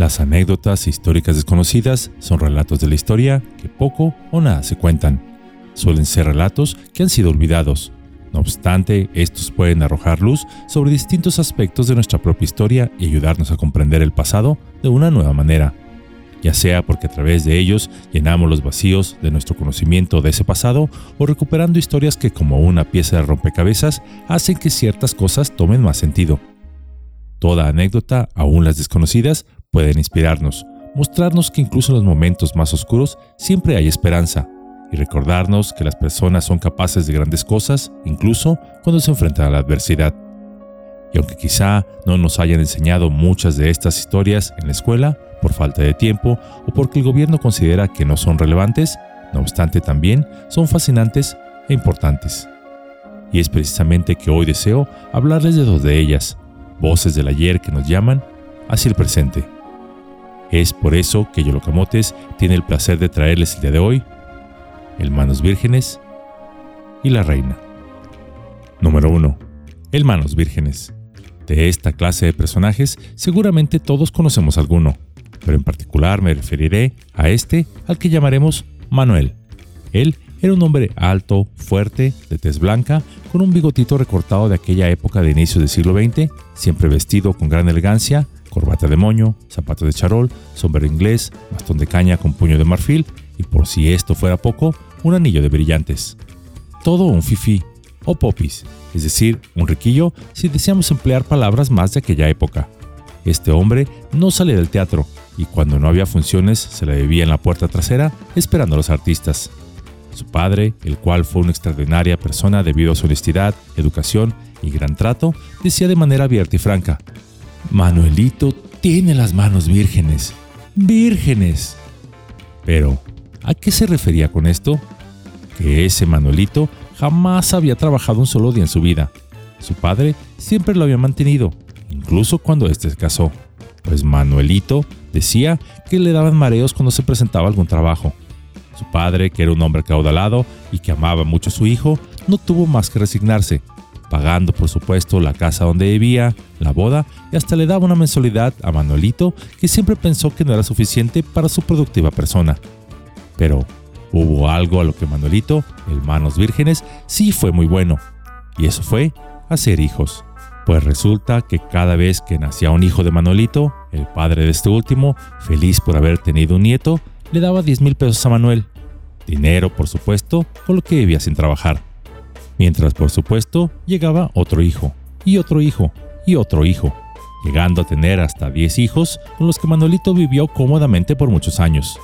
Las anécdotas históricas desconocidas son relatos de la historia que poco o nada se cuentan. Suelen ser relatos que han sido olvidados. No obstante, estos pueden arrojar luz sobre distintos aspectos de nuestra propia historia y ayudarnos a comprender el pasado de una nueva manera, ya sea porque a través de ellos llenamos los vacíos de nuestro conocimiento de ese pasado o recuperando historias que como una pieza de rompecabezas hacen que ciertas cosas tomen más sentido. Toda anécdota, aún las desconocidas, pueden inspirarnos, mostrarnos que incluso en los momentos más oscuros siempre hay esperanza y recordarnos que las personas son capaces de grandes cosas incluso cuando se enfrentan a la adversidad. Y aunque quizá no nos hayan enseñado muchas de estas historias en la escuela por falta de tiempo o porque el gobierno considera que no son relevantes, no obstante también son fascinantes e importantes. Y es precisamente que hoy deseo hablarles de dos de ellas, voces del ayer que nos llaman hacia el presente. Es por eso que Yolocamotes tiene el placer de traerles el día de hoy el Manos Vírgenes y la Reina. Número 1. El Manos Vírgenes. De esta clase de personajes seguramente todos conocemos alguno, pero en particular me referiré a este al que llamaremos Manuel. Él era un hombre alto, fuerte, de tez blanca, con un bigotito recortado de aquella época de inicio del siglo XX, siempre vestido con gran elegancia, corbata de moño, zapatos de charol, sombrero inglés, bastón de caña con puño de marfil y por si esto fuera poco, un anillo de brillantes. Todo un fifi o popis, es decir, un riquillo si deseamos emplear palabras más de aquella época. Este hombre no salía del teatro y cuando no había funciones se la bebía en la puerta trasera esperando a los artistas. Su padre, el cual fue una extraordinaria persona debido a su honestidad, educación y gran trato, decía de manera abierta y franca, Manuelito tiene las manos vírgenes. Vírgenes. Pero, ¿a qué se refería con esto? Que ese Manuelito jamás había trabajado un solo día en su vida. Su padre siempre lo había mantenido, incluso cuando éste se casó, pues Manuelito decía que le daban mareos cuando se presentaba algún trabajo. Su padre, que era un hombre caudalado y que amaba mucho a su hijo, no tuvo más que resignarse, pagando por supuesto la casa donde vivía, la boda y hasta le daba una mensualidad a Manuelito que siempre pensó que no era suficiente para su productiva persona. Pero hubo algo a lo que Manuelito, el manos vírgenes, sí fue muy bueno, y eso fue hacer hijos. Pues resulta que cada vez que nacía un hijo de Manuelito, el padre de este último, feliz por haber tenido un nieto, le daba 10 mil pesos a Manuel. Dinero, por supuesto, con lo que vivía sin trabajar. Mientras, por supuesto, llegaba otro hijo, y otro hijo, y otro hijo, llegando a tener hasta 10 hijos con los que Manuelito vivió cómodamente por muchos años.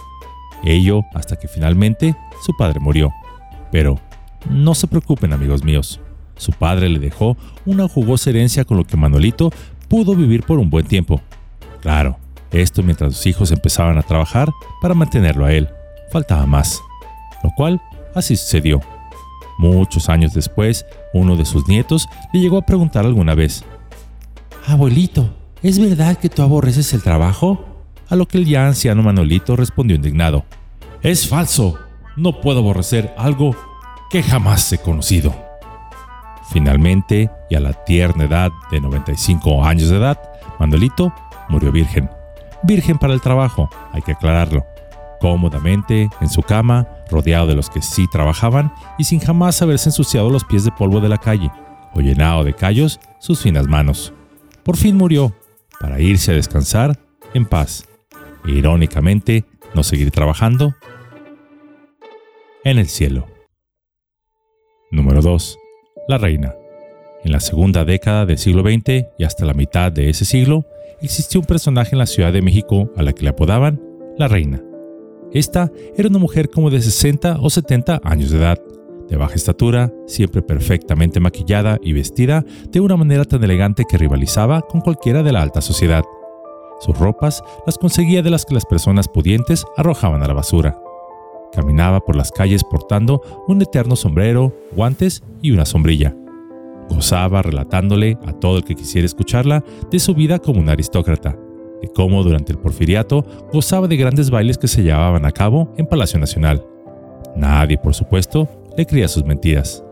Ello hasta que finalmente su padre murió. Pero no se preocupen amigos míos, su padre le dejó una jugosa herencia con lo que Manuelito pudo vivir por un buen tiempo. Claro, esto mientras sus hijos empezaban a trabajar para mantenerlo a él. Faltaba más. Lo cual así sucedió. Muchos años después, uno de sus nietos le llegó a preguntar alguna vez, Abuelito, ¿es verdad que tú aborreces el trabajo? A lo que el ya anciano Manolito respondió indignado, Es falso, no puedo aborrecer algo que jamás he conocido. Finalmente, y a la tierna edad de 95 años de edad, Manolito murió virgen virgen para el trabajo, hay que aclararlo, cómodamente en su cama, rodeado de los que sí trabajaban y sin jamás haberse ensuciado los pies de polvo de la calle o llenado de callos sus finas manos. Por fin murió, para irse a descansar en paz. E, irónicamente, no seguir trabajando en el cielo. Número 2. La reina. En la segunda década del siglo XX y hasta la mitad de ese siglo, existió un personaje en la Ciudad de México a la que le apodaban la Reina. Esta era una mujer como de 60 o 70 años de edad, de baja estatura, siempre perfectamente maquillada y vestida de una manera tan elegante que rivalizaba con cualquiera de la alta sociedad. Sus ropas las conseguía de las que las personas pudientes arrojaban a la basura. Caminaba por las calles portando un eterno sombrero, guantes y una sombrilla. Gozaba relatándole a todo el que quisiera escucharla de su vida como un aristócrata, cómo durante el porfiriato gozaba de grandes bailes que se llevaban a cabo en Palacio Nacional. Nadie, por supuesto, le creía sus mentiras.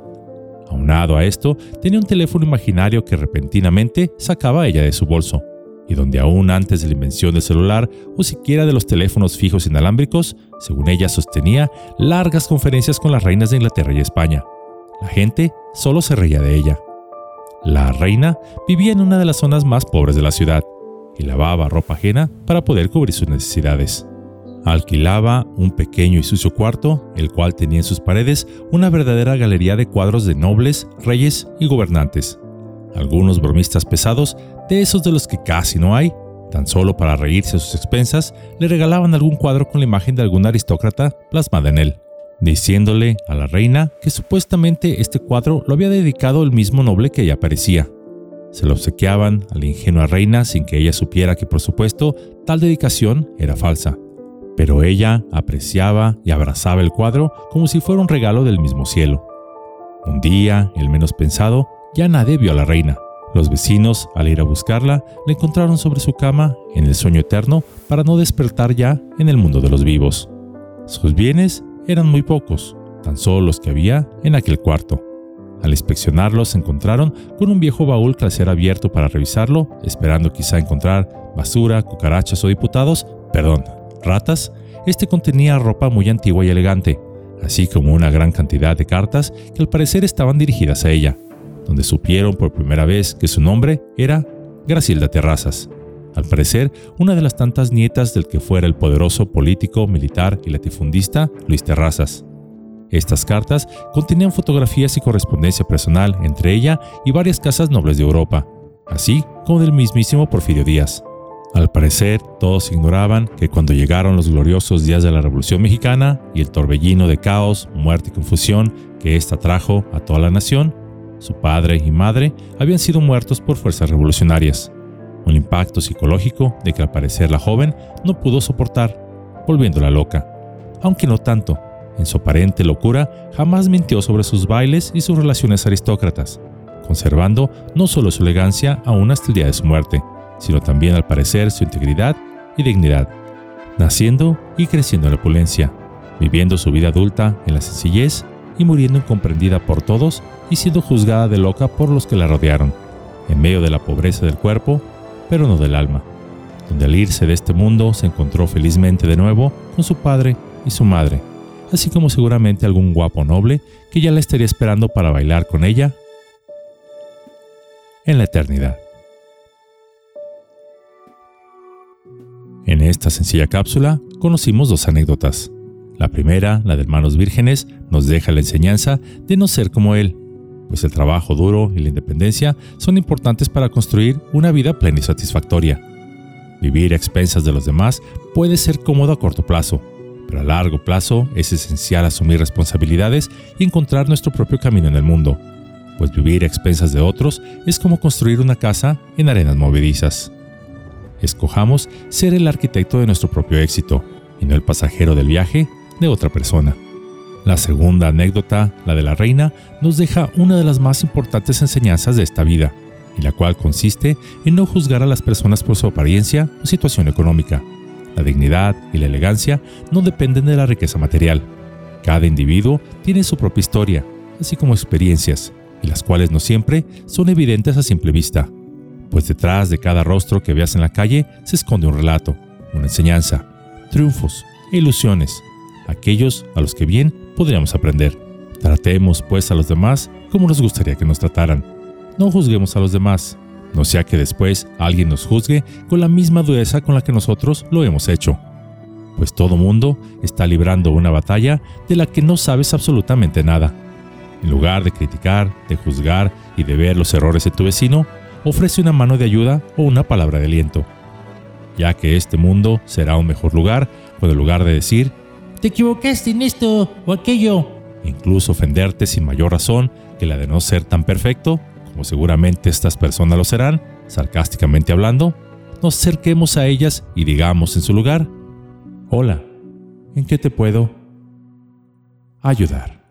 Aunado a esto, tenía un teléfono imaginario que repentinamente sacaba ella de su bolso. y donde aún antes de la invención del celular o siquiera de los teléfonos fijos inalámbricos, según ella sostenía largas conferencias con las reinas de Inglaterra y España. La gente solo se reía de ella. La reina vivía en una de las zonas más pobres de la ciudad y lavaba ropa ajena para poder cubrir sus necesidades. Alquilaba un pequeño y sucio cuarto, el cual tenía en sus paredes una verdadera galería de cuadros de nobles, reyes y gobernantes. Algunos bromistas pesados, de esos de los que casi no hay, tan solo para reírse a sus expensas, le regalaban algún cuadro con la imagen de algún aristócrata plasmada en él, diciéndole a la reina que supuestamente este cuadro lo había dedicado el mismo noble que ella parecía. Se lo obsequiaban a la ingenua reina sin que ella supiera que, por supuesto, tal dedicación era falsa pero ella apreciaba y abrazaba el cuadro como si fuera un regalo del mismo cielo. Un día, el menos pensado, ya nadie vio a la reina. Los vecinos, al ir a buscarla, la encontraron sobre su cama, en el sueño eterno, para no despertar ya en el mundo de los vivos. Sus bienes eran muy pocos, tan solo los que había en aquel cuarto. Al inspeccionarlos encontraron con un viejo baúl ser abierto para revisarlo, esperando quizá encontrar basura, cucarachas o diputados, perdón, ratas, este contenía ropa muy antigua y elegante, así como una gran cantidad de cartas que al parecer estaban dirigidas a ella, donde supieron por primera vez que su nombre era Gracilda Terrazas. Al parecer, una de las tantas nietas del que fuera el poderoso político, militar y latifundista Luis Terrazas. Estas cartas contenían fotografías y correspondencia personal entre ella y varias casas nobles de Europa, así como del mismísimo Porfirio Díaz. Al parecer, todos ignoraban que cuando llegaron los gloriosos días de la Revolución Mexicana y el torbellino de caos, muerte y confusión que ésta trajo a toda la nación, su padre y madre habían sido muertos por fuerzas revolucionarias. Un impacto psicológico de que al parecer la joven no pudo soportar, volviéndola loca. Aunque no tanto, en su aparente locura jamás mintió sobre sus bailes y sus relaciones aristócratas, conservando no solo su elegancia aún hasta el día de su muerte, sino también al parecer su integridad y dignidad, naciendo y creciendo en la opulencia, viviendo su vida adulta en la sencillez y muriendo incomprendida por todos y siendo juzgada de loca por los que la rodearon, en medio de la pobreza del cuerpo, pero no del alma, donde al irse de este mundo se encontró felizmente de nuevo con su padre y su madre, así como seguramente algún guapo noble que ya la estaría esperando para bailar con ella en la eternidad. En esta sencilla cápsula conocimos dos anécdotas. La primera, la de hermanos vírgenes, nos deja la enseñanza de no ser como él, pues el trabajo duro y la independencia son importantes para construir una vida plena y satisfactoria. Vivir a expensas de los demás puede ser cómodo a corto plazo, pero a largo plazo es esencial asumir responsabilidades y encontrar nuestro propio camino en el mundo, pues vivir a expensas de otros es como construir una casa en arenas movedizas escojamos ser el arquitecto de nuestro propio éxito y no el pasajero del viaje de otra persona. La segunda anécdota, la de la reina, nos deja una de las más importantes enseñanzas de esta vida, y la cual consiste en no juzgar a las personas por su apariencia o situación económica. La dignidad y la elegancia no dependen de la riqueza material. Cada individuo tiene su propia historia, así como experiencias, y las cuales no siempre son evidentes a simple vista pues detrás de cada rostro que veas en la calle se esconde un relato, una enseñanza, triunfos e ilusiones, aquellos a los que bien podríamos aprender. Tratemos pues a los demás como nos gustaría que nos trataran. No juzguemos a los demás, no sea que después alguien nos juzgue con la misma dureza con la que nosotros lo hemos hecho. Pues todo mundo está librando una batalla de la que no sabes absolutamente nada. En lugar de criticar, de juzgar y de ver los errores de tu vecino, ofrece una mano de ayuda o una palabra de aliento, ya que este mundo será un mejor lugar cuando en lugar de decir, te equivocaste en esto o aquello, incluso ofenderte sin mayor razón que la de no ser tan perfecto, como seguramente estas personas lo serán, sarcásticamente hablando, nos acerquemos a ellas y digamos en su lugar, hola, ¿en qué te puedo ayudar?